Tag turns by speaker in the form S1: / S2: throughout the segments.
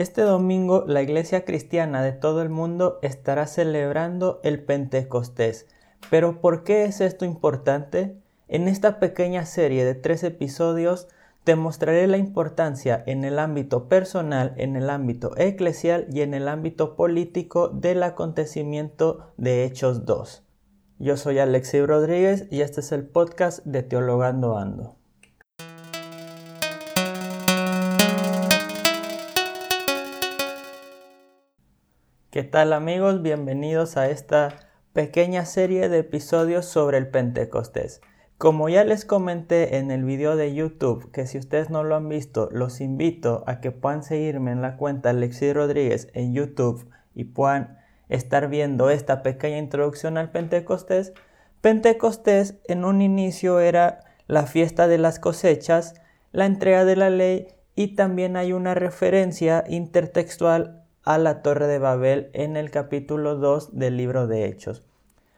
S1: Este domingo la Iglesia Cristiana de todo el mundo estará celebrando el Pentecostés. Pero ¿por qué es esto importante? En esta pequeña serie de tres episodios te mostraré la importancia en el ámbito personal, en el ámbito eclesial y en el ámbito político del acontecimiento de Hechos 2. Yo soy Alexei Rodríguez y este es el podcast de Teologando Ando. ¿Qué tal amigos? Bienvenidos a esta pequeña serie de episodios sobre el Pentecostés. Como ya les comenté en el video de YouTube, que si ustedes no lo han visto, los invito a que puedan seguirme en la cuenta Alexis Rodríguez en YouTube y puedan estar viendo esta pequeña introducción al Pentecostés. Pentecostés en un inicio era la fiesta de las cosechas, la entrega de la ley y también hay una referencia intertextual a la Torre de Babel en el capítulo 2 del libro de Hechos.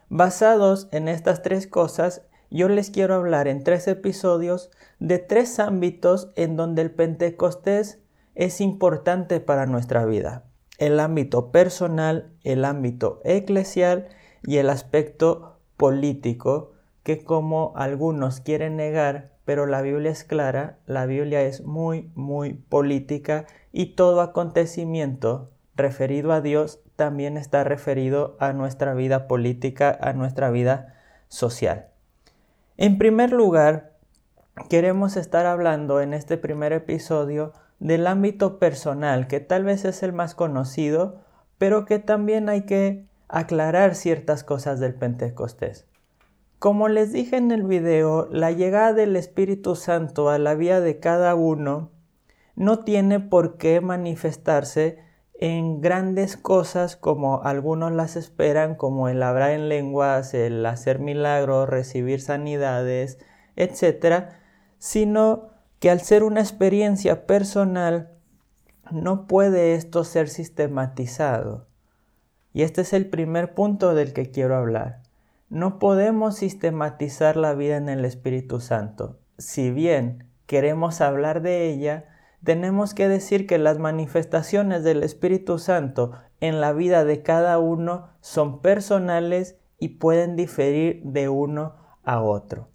S1: Basados en estas tres cosas, yo les quiero hablar en tres episodios de tres ámbitos en donde el Pentecostés es importante para nuestra vida. El ámbito personal, el ámbito eclesial y el aspecto político que como algunos quieren negar, pero la Biblia es clara, la Biblia es muy, muy política y todo acontecimiento referido a Dios también está referido a nuestra vida política, a nuestra vida social. En primer lugar, queremos estar hablando en este primer episodio del ámbito personal, que tal vez es el más conocido, pero que también hay que aclarar ciertas cosas del Pentecostés. Como les dije en el video, la llegada del Espíritu Santo a la vida de cada uno no tiene por qué manifestarse en grandes cosas como algunos las esperan, como el hablar en lenguas, el hacer milagros, recibir sanidades, etc., sino que al ser una experiencia personal, no puede esto ser sistematizado. Y este es el primer punto del que quiero hablar. No podemos sistematizar la vida en el Espíritu Santo. Si bien queremos hablar de ella, tenemos que decir que las manifestaciones del Espíritu Santo en la vida de cada uno son personales y pueden diferir de uno a otro.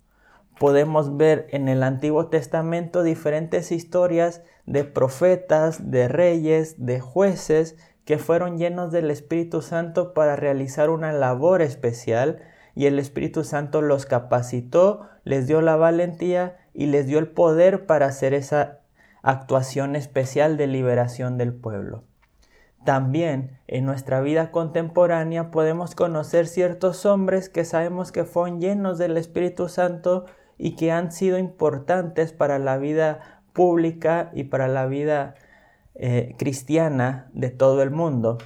S1: Podemos ver en el Antiguo Testamento diferentes historias de profetas, de reyes, de jueces que fueron llenos del Espíritu Santo para realizar una labor especial y el Espíritu Santo los capacitó, les dio la valentía y les dio el poder para hacer esa actuación especial de liberación del pueblo. También en nuestra vida contemporánea podemos conocer ciertos hombres que sabemos que fueron llenos del Espíritu Santo y que han sido importantes para la vida pública y para la vida eh, cristiana de todo el mundo.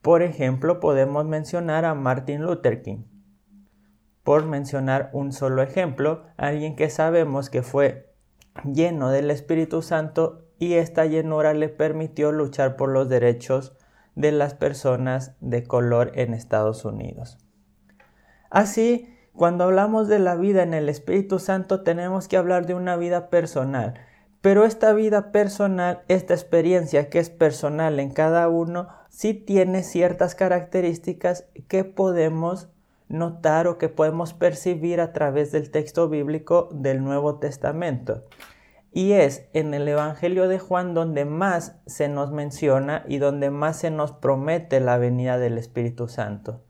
S1: Por ejemplo, podemos mencionar a Martin Luther King. Por mencionar un solo ejemplo, alguien que sabemos que fue lleno del Espíritu Santo y esta llenura le permitió luchar por los derechos de las personas de color en Estados Unidos. Así, cuando hablamos de la vida en el Espíritu Santo tenemos que hablar de una vida personal, pero esta vida personal, esta experiencia que es personal en cada uno, sí tiene ciertas características que podemos notar o que podemos percibir a través del texto bíblico del Nuevo Testamento. Y es en el Evangelio de Juan donde más se nos menciona y donde más se nos promete la venida del Espíritu Santo.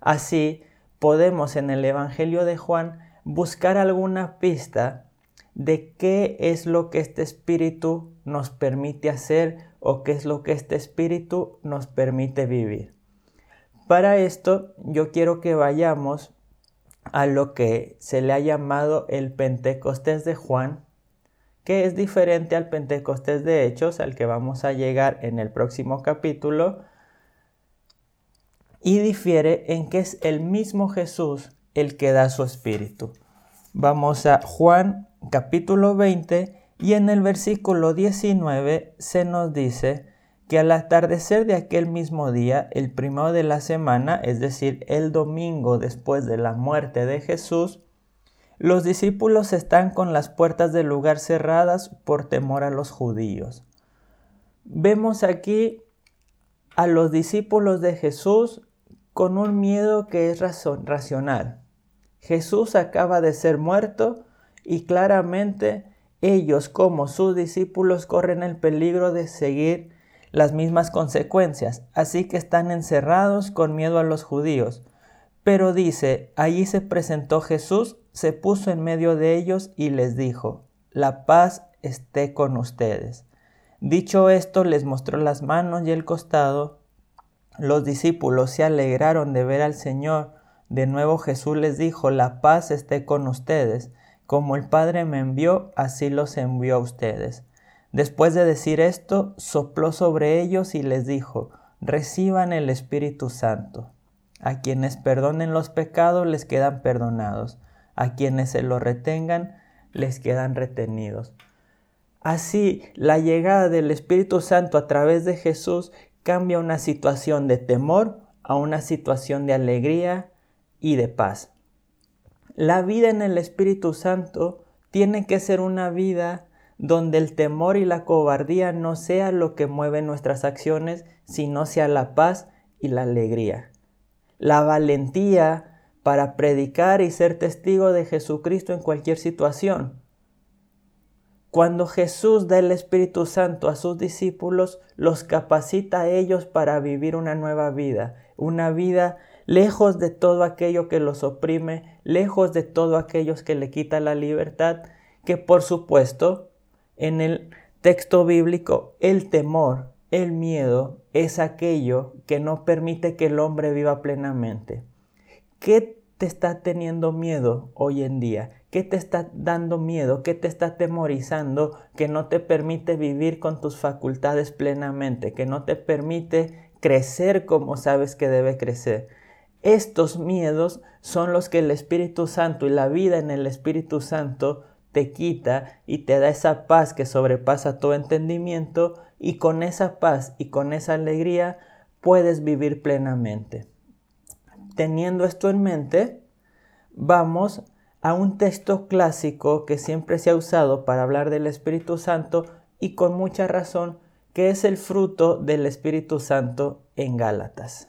S1: Así, podemos en el Evangelio de Juan buscar alguna pista de qué es lo que este Espíritu nos permite hacer o qué es lo que este Espíritu nos permite vivir. Para esto yo quiero que vayamos a lo que se le ha llamado el Pentecostés de Juan, que es diferente al Pentecostés de Hechos, al que vamos a llegar en el próximo capítulo, y difiere en que es el mismo Jesús el que da su espíritu. Vamos a Juan capítulo 20 y en el versículo 19 se nos dice, que al atardecer de aquel mismo día, el primero de la semana, es decir, el domingo después de la muerte de Jesús, los discípulos están con las puertas del lugar cerradas por temor a los judíos. Vemos aquí a los discípulos de Jesús con un miedo que es racional. Jesús acaba de ser muerto y claramente ellos como sus discípulos corren el peligro de seguir las mismas consecuencias, así que están encerrados con miedo a los judíos. Pero dice, allí se presentó Jesús, se puso en medio de ellos y les dijo, la paz esté con ustedes. Dicho esto, les mostró las manos y el costado. Los discípulos se alegraron de ver al Señor. De nuevo Jesús les dijo, la paz esté con ustedes. Como el Padre me envió, así los envió a ustedes. Después de decir esto, sopló sobre ellos y les dijo, reciban el Espíritu Santo. A quienes perdonen los pecados les quedan perdonados, a quienes se los retengan les quedan retenidos. Así, la llegada del Espíritu Santo a través de Jesús cambia una situación de temor a una situación de alegría y de paz. La vida en el Espíritu Santo tiene que ser una vida donde el temor y la cobardía no sea lo que mueve nuestras acciones, sino sea la paz y la alegría. La valentía para predicar y ser testigo de Jesucristo en cualquier situación. Cuando Jesús da el Espíritu Santo a sus discípulos, los capacita a ellos para vivir una nueva vida, una vida lejos de todo aquello que los oprime, lejos de todo aquello que le quita la libertad, que por supuesto en el texto bíblico el temor, el miedo es aquello que no permite que el hombre viva plenamente. ¿Qué te está teniendo miedo hoy en día? ¿Qué te está dando miedo? ¿Qué te está temorizando que no te permite vivir con tus facultades plenamente? Que no te permite crecer como sabes que debe crecer. Estos miedos son los que el Espíritu Santo y la vida en el Espíritu Santo te quita y te da esa paz que sobrepasa tu entendimiento y con esa paz y con esa alegría puedes vivir plenamente. Teniendo esto en mente, vamos a un texto clásico que siempre se ha usado para hablar del Espíritu Santo y con mucha razón, que es el fruto del Espíritu Santo en Gálatas.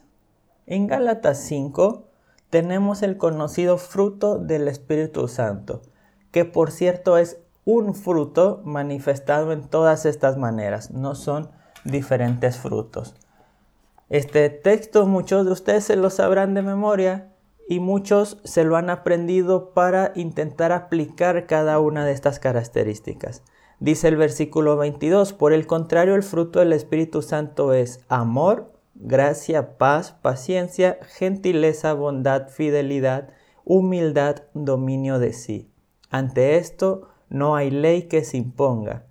S1: En Gálatas 5 tenemos el conocido fruto del Espíritu Santo que por cierto es un fruto manifestado en todas estas maneras, no son diferentes frutos. Este texto muchos de ustedes se lo sabrán de memoria y muchos se lo han aprendido para intentar aplicar cada una de estas características. Dice el versículo 22, por el contrario el fruto del Espíritu Santo es amor, gracia, paz, paciencia, gentileza, bondad, fidelidad, humildad, dominio de sí. Ante esto no hay ley que se imponga,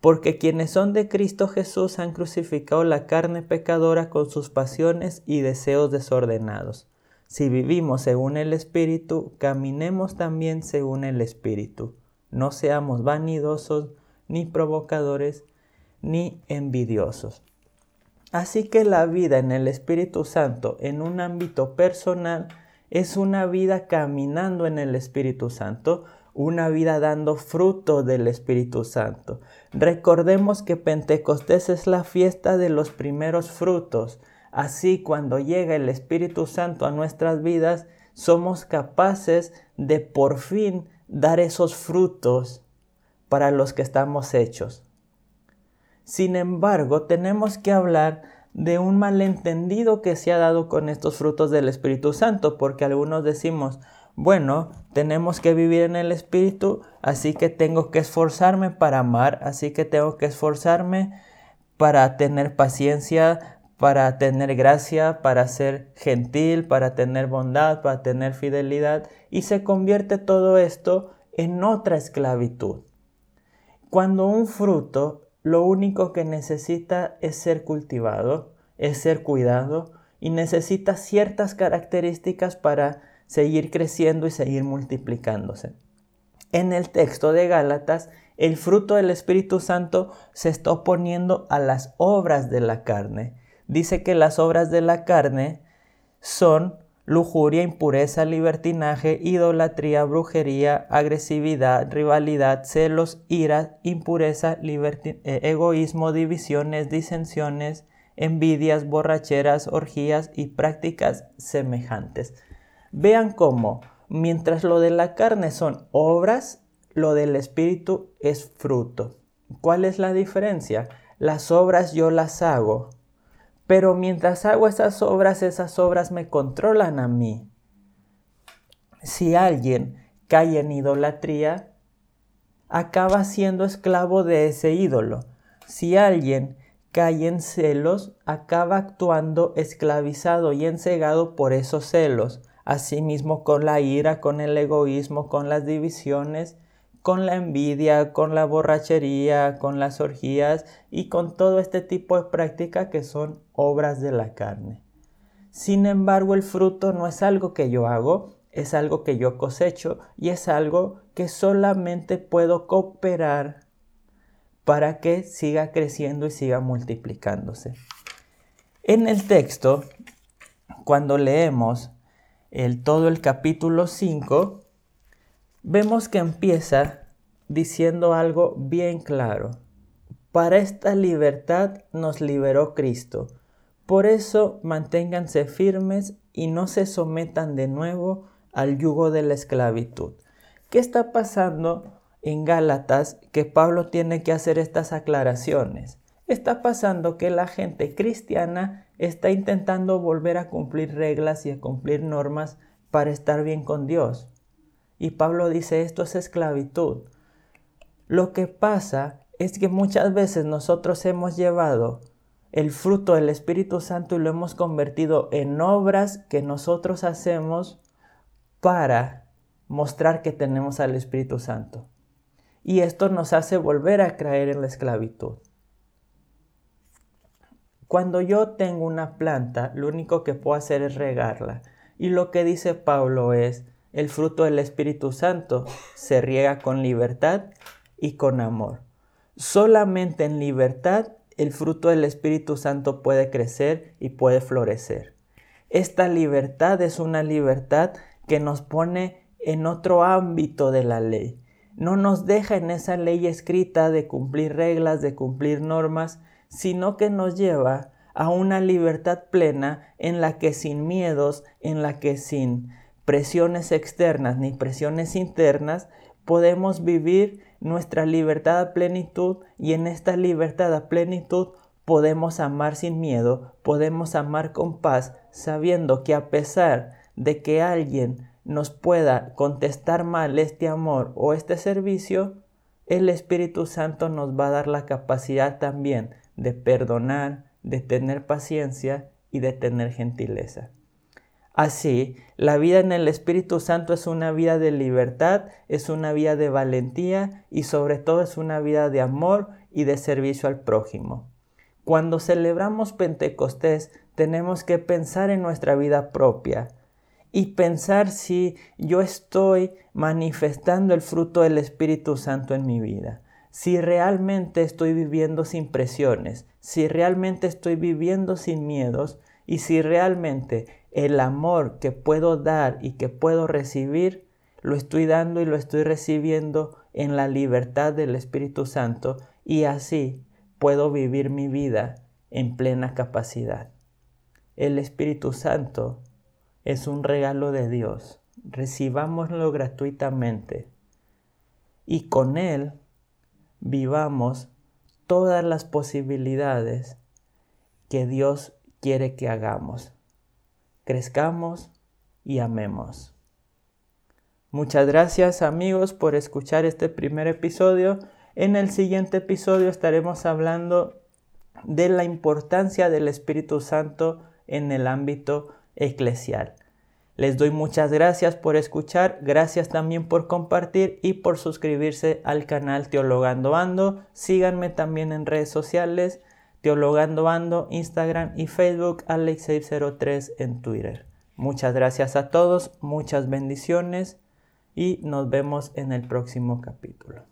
S1: porque quienes son de Cristo Jesús han crucificado la carne pecadora con sus pasiones y deseos desordenados. Si vivimos según el Espíritu, caminemos también según el Espíritu. No seamos vanidosos, ni provocadores, ni envidiosos. Así que la vida en el Espíritu Santo en un ámbito personal es una vida caminando en el Espíritu Santo, una vida dando fruto del Espíritu Santo. Recordemos que Pentecostés es la fiesta de los primeros frutos. Así cuando llega el Espíritu Santo a nuestras vidas, somos capaces de por fin dar esos frutos para los que estamos hechos. Sin embargo, tenemos que hablar de un malentendido que se ha dado con estos frutos del Espíritu Santo, porque algunos decimos, bueno, tenemos que vivir en el Espíritu, así que tengo que esforzarme para amar, así que tengo que esforzarme para tener paciencia, para tener gracia, para ser gentil, para tener bondad, para tener fidelidad, y se convierte todo esto en otra esclavitud. Cuando un fruto lo único que necesita es ser cultivado, es ser cuidado, y necesita ciertas características para seguir creciendo y seguir multiplicándose. En el texto de Gálatas, el fruto del Espíritu Santo se está oponiendo a las obras de la carne. Dice que las obras de la carne son lujuria, impureza, libertinaje, idolatría, brujería, agresividad, rivalidad, celos, ira, impureza, eh, egoísmo, divisiones, disensiones, envidias, borracheras, orgías y prácticas semejantes. Vean cómo, mientras lo de la carne son obras, lo del espíritu es fruto. ¿Cuál es la diferencia? Las obras yo las hago, pero mientras hago esas obras, esas obras me controlan a mí. Si alguien cae en idolatría, acaba siendo esclavo de ese ídolo. Si alguien cae en celos, acaba actuando esclavizado y ensegado por esos celos. Asimismo con la ira, con el egoísmo, con las divisiones con la envidia, con la borrachería, con las orgías y con todo este tipo de práctica que son obras de la carne. Sin embargo, el fruto no es algo que yo hago, es algo que yo cosecho y es algo que solamente puedo cooperar para que siga creciendo y siga multiplicándose. En el texto, cuando leemos el, todo el capítulo 5, vemos que empieza diciendo algo bien claro. Para esta libertad nos liberó Cristo. Por eso manténganse firmes y no se sometan de nuevo al yugo de la esclavitud. ¿Qué está pasando en Gálatas que Pablo tiene que hacer estas aclaraciones? Está pasando que la gente cristiana está intentando volver a cumplir reglas y a cumplir normas para estar bien con Dios. Y Pablo dice, esto es esclavitud. Lo que pasa es que muchas veces nosotros hemos llevado el fruto del Espíritu Santo y lo hemos convertido en obras que nosotros hacemos para mostrar que tenemos al Espíritu Santo. Y esto nos hace volver a caer en la esclavitud. Cuando yo tengo una planta, lo único que puedo hacer es regarla. Y lo que dice Pablo es, el fruto del Espíritu Santo se riega con libertad y con amor. Solamente en libertad el fruto del Espíritu Santo puede crecer y puede florecer. Esta libertad es una libertad que nos pone en otro ámbito de la ley. No nos deja en esa ley escrita de cumplir reglas, de cumplir normas, sino que nos lleva a una libertad plena en la que sin miedos, en la que sin presiones externas ni presiones internas, podemos vivir nuestra libertad a plenitud y en esta libertad a plenitud podemos amar sin miedo, podemos amar con paz, sabiendo que a pesar de que alguien nos pueda contestar mal este amor o este servicio, el Espíritu Santo nos va a dar la capacidad también de perdonar, de tener paciencia y de tener gentileza. Así, la vida en el Espíritu Santo es una vida de libertad, es una vida de valentía y sobre todo es una vida de amor y de servicio al prójimo. Cuando celebramos Pentecostés tenemos que pensar en nuestra vida propia y pensar si yo estoy manifestando el fruto del Espíritu Santo en mi vida, si realmente estoy viviendo sin presiones, si realmente estoy viviendo sin miedos y si realmente el amor que puedo dar y que puedo recibir, lo estoy dando y lo estoy recibiendo en la libertad del Espíritu Santo y así puedo vivir mi vida en plena capacidad. El Espíritu Santo es un regalo de Dios. Recibámoslo gratuitamente y con Él vivamos todas las posibilidades que Dios quiere que hagamos crezcamos y amemos. Muchas gracias amigos por escuchar este primer episodio. En el siguiente episodio estaremos hablando de la importancia del Espíritu Santo en el ámbito eclesial. Les doy muchas gracias por escuchar, gracias también por compartir y por suscribirse al canal Teologando Ando. Síganme también en redes sociales Teologando Ando, Instagram y Facebook, Alexei03 en Twitter. Muchas gracias a todos, muchas bendiciones y nos vemos en el próximo capítulo.